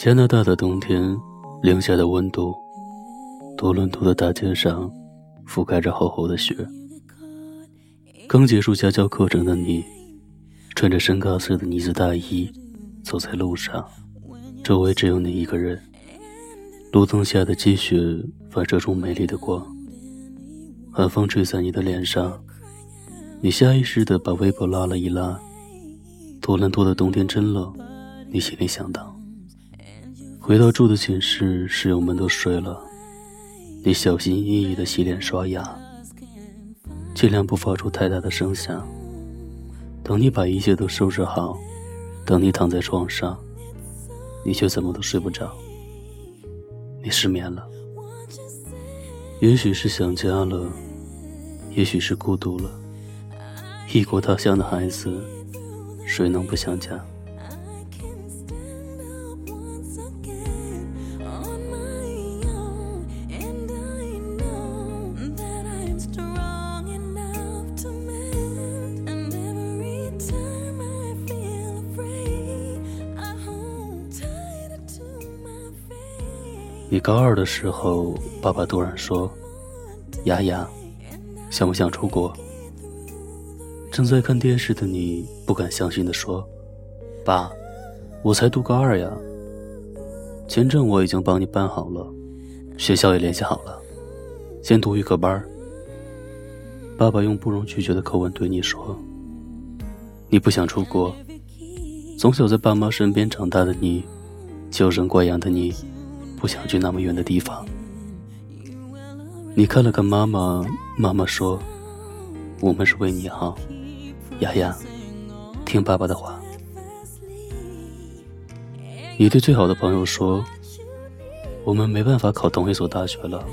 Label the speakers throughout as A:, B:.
A: 加拿大的冬天，零下的温度，多伦多的大街上覆盖着厚厚的雪。刚结束家教课程的你，穿着深咖色的呢子大衣，走在路上，周围只有你一个人。路灯下的积雪反射出美丽的光，寒风吹在你的脸上，你下意识地把围脖拉了一拉。多伦多的冬天真冷，你心里想到。回到住的寝室，室友们都睡了，你小心翼翼地洗脸刷牙，尽量不发出太大的声响。等你把一切都收拾好，等你躺在床上，你却怎么都睡不着。你失眠了，也许是想家了，也许是孤独了。异国他乡的孩子，谁能不想家？你高二的时候，爸爸突然说：“雅雅，想不想出国？”正在看电视的你不敢相信的说：“爸，我才读高二呀。签证我已经帮你办好了，学校也联系好了，先读预科班。”爸爸用不容拒绝的口吻对你说：“你不想出国？从小在爸妈身边长大的你，娇生惯养的你。”不想去那么远的地方。你看了看妈妈，妈妈说：“我们是为你好，雅雅，听爸爸的话。”你对最好的朋友说：“我们没办法考同一所大学了，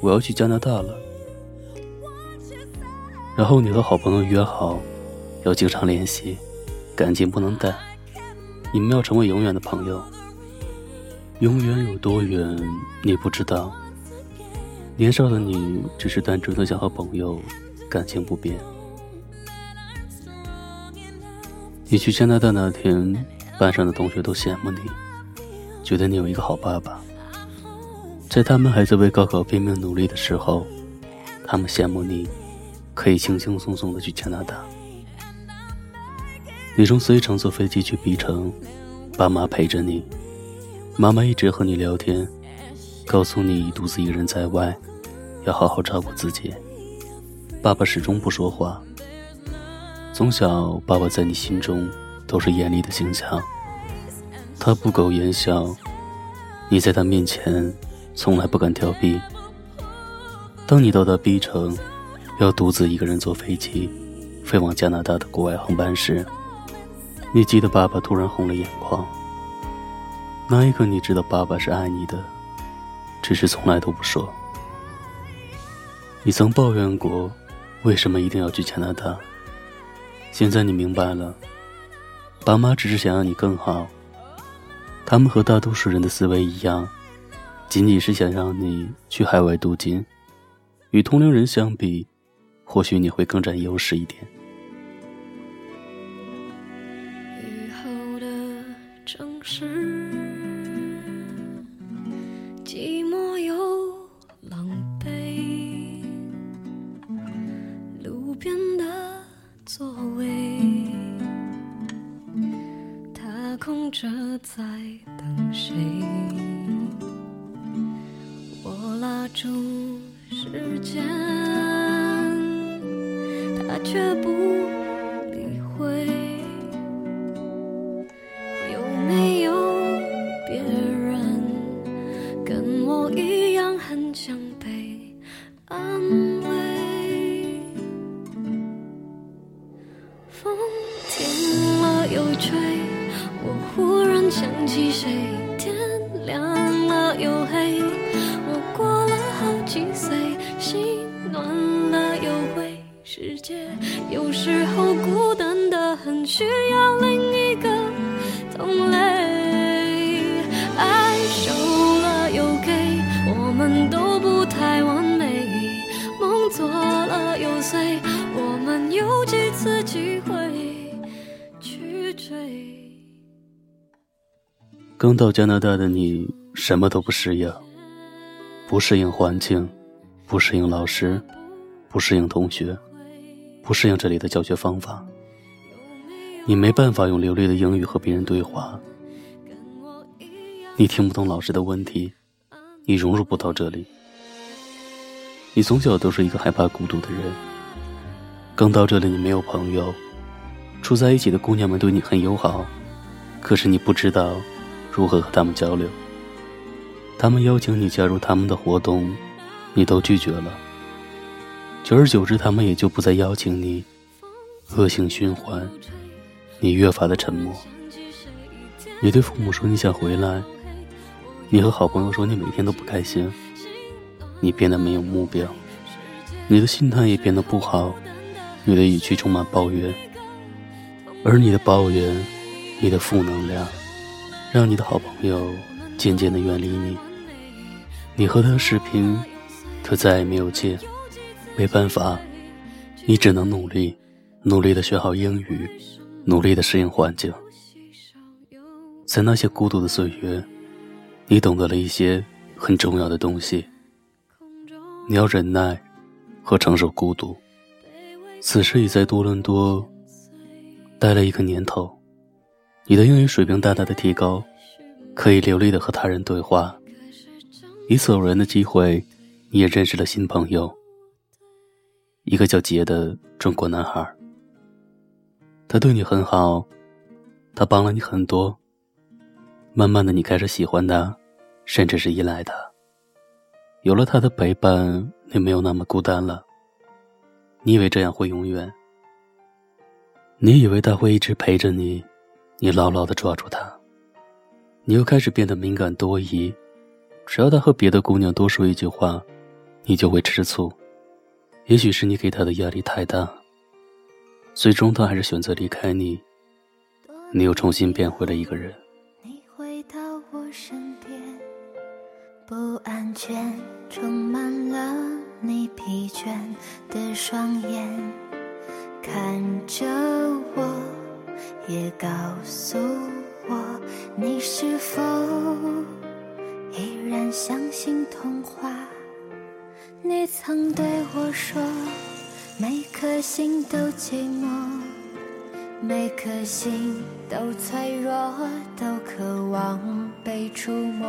A: 我要去加拿大了。”然后你和好朋友约好，要经常联系，感情不能淡，你们要成为永远的朋友。永远有多远，你不知道。年少的你只是单纯的想和朋友感情不变。你去加拿大那天，班上的同学都羡慕你，觉得你有一个好爸爸。在他们还在为高考拼命努力的时候，他们羡慕你可以轻轻松松的去加拿大。你从 C 城坐飞机去 B 城，爸妈陪着你。妈妈一直和你聊天，告诉你独自一人在外，要好好照顾自己。爸爸始终不说话。从小，爸爸在你心中都是严厉的形象，他不苟言笑，你在他面前从来不敢调皮。当你到达 B 城，要独自一个人坐飞机飞往加拿大的国外航班时，你记得爸爸突然红了眼眶。那一刻，你知道爸爸是爱你的，只是从来都不说。你曾抱怨过，为什么一定要去加拿大？现在你明白了，爸妈只是想让你更好。他们和大多数人的思维一样，仅仅是想让你去海外镀金。与同龄人相比，或许你会更占优势一点。
B: 雨后的城市。着在等谁？我拉住时间，他却不心暖了又会，世界有时候孤单的很，需要另一个同类。爱收了又给，我们都不太完美，梦做了又碎，我们有几次机会去追？
A: 刚到加拿大的你什么都不适应，不适应环境，不适应老师，不适应同学，不适应这里的教学方法。你没办法用流利的英语和别人对话，你听不懂老师的问题，你融入不到这里。你从小都是一个害怕孤独的人。刚到这里，你没有朋友，住在一起的姑娘们对你很友好，可是你不知道如何和他们交流。他们邀请你加入他们的活动，你都拒绝了。久而久之，他们也就不再邀请你，恶性循环。你越发的沉默。你对父母说你想回来，你和好朋友说你每天都不开心。你变得没有目标，你的心态也变得不好，你的语气充满抱怨。而你的抱怨，你的负能量，让你的好朋友渐渐的远离你。你和他视频，可再也没有见。没办法，你只能努力，努力的学好英语。努力的适应环境，在那些孤独的岁月，你懂得了一些很重要的东西。你要忍耐和承受孤独。此时已在多伦多待了一个年头，你的英语水平大大的提高，可以流利的和他人对话。一次偶然的机会，你也认识了新朋友，一个叫杰的中国男孩。他对你很好，他帮了你很多。慢慢的，你开始喜欢他，甚至是依赖他。有了他的陪伴，你没有那么孤单了。你以为这样会永远？你以为他会一直陪着你？你牢牢的抓住他。你又开始变得敏感多疑，只要他和别的姑娘多说一句话，你就会吃醋。也许是你给他的压力太大。最终，他还是选择离开你。你又重新变回了一个人。
C: 你回到我身边，不安全充满了你疲倦的双眼，看着我，也告诉我，你是否依然相信童话？你曾对我说。每颗心都寂寞，每颗心都脆弱，都渴望被触摸。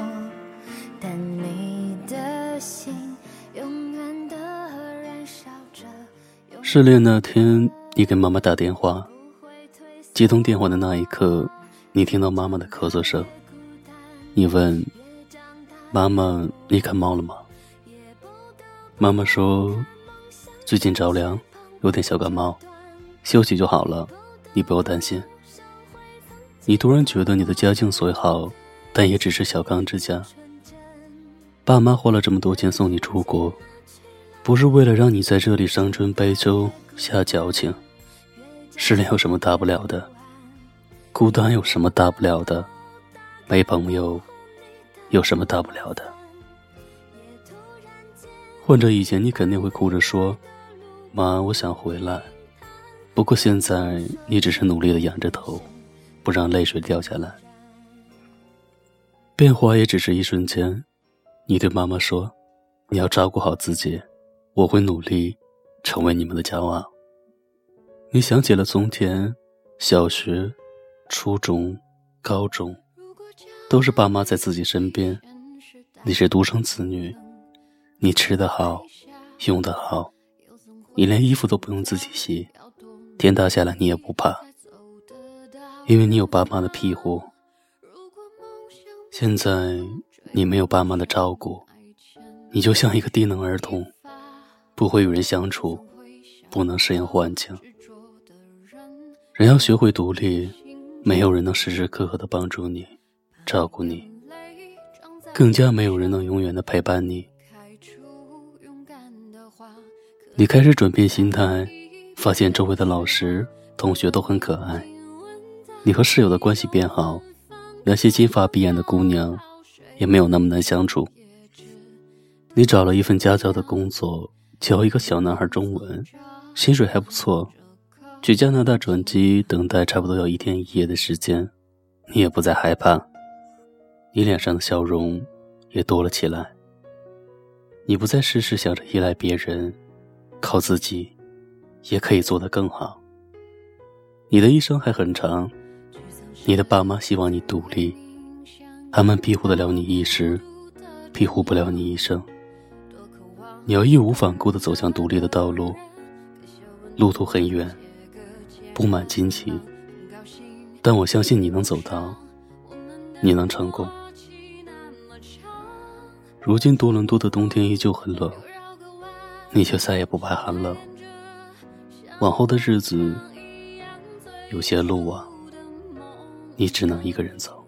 C: 但你的心永远的燃烧着。
A: 失恋那天，你给妈妈打电话，接通电话的那一刻，你听到妈妈的咳嗽声。你问妈妈：“你感冒了吗？”妈妈说。最近着凉，有点小感冒，休息就好了，你不要担心。你突然觉得你的家境虽好，但也只是小康之家。爸妈花了这么多钱送你出国，不是为了让你在这里伤春悲秋、瞎矫情。失恋有什么大不了的？孤单有什么大不了的？没朋友有什么大不了的？换着以前，你肯定会哭着说。妈，我想回来。不过现在你只是努力的仰着头，不让泪水掉下来。变化也只是一瞬间。你对妈妈说：“你要照顾好自己，我会努力，成为你们的骄傲。”你想起了从前，小学、初中、高中，都是爸妈在自己身边。你是独生子女，你吃得好，用得好。你连衣服都不用自己洗，天塌下来你也不怕，因为你有爸妈的庇护。现在你没有爸妈的照顾，你就像一个低能儿童，不会与人相处，不能适应环境。人要学会独立，没有人能时时刻刻的帮助你、照顾你，更加没有人能永远的陪伴你。你开始转变心态，发现周围的老师、同学都很可爱。你和室友的关系变好，那些金发碧眼的姑娘也没有那么难相处。你找了一份家教的工作，教一个小男孩中文，薪水还不错。去加拿大转机，等待差不多要一天一夜的时间，你也不再害怕。你脸上的笑容也多了起来。你不再事事想着依赖别人，靠自己也可以做得更好。你的一生还很长，你的爸妈希望你独立，他们庇护得了你一时，庇护不了你一生。你要义无反顾地走向独立的道路，路途很远，布满荆棘，但我相信你能走到，你能成功。如今多伦多的冬天依旧很冷，你却再也不怕寒冷。往后的日子，有些路啊，你只能一个人走。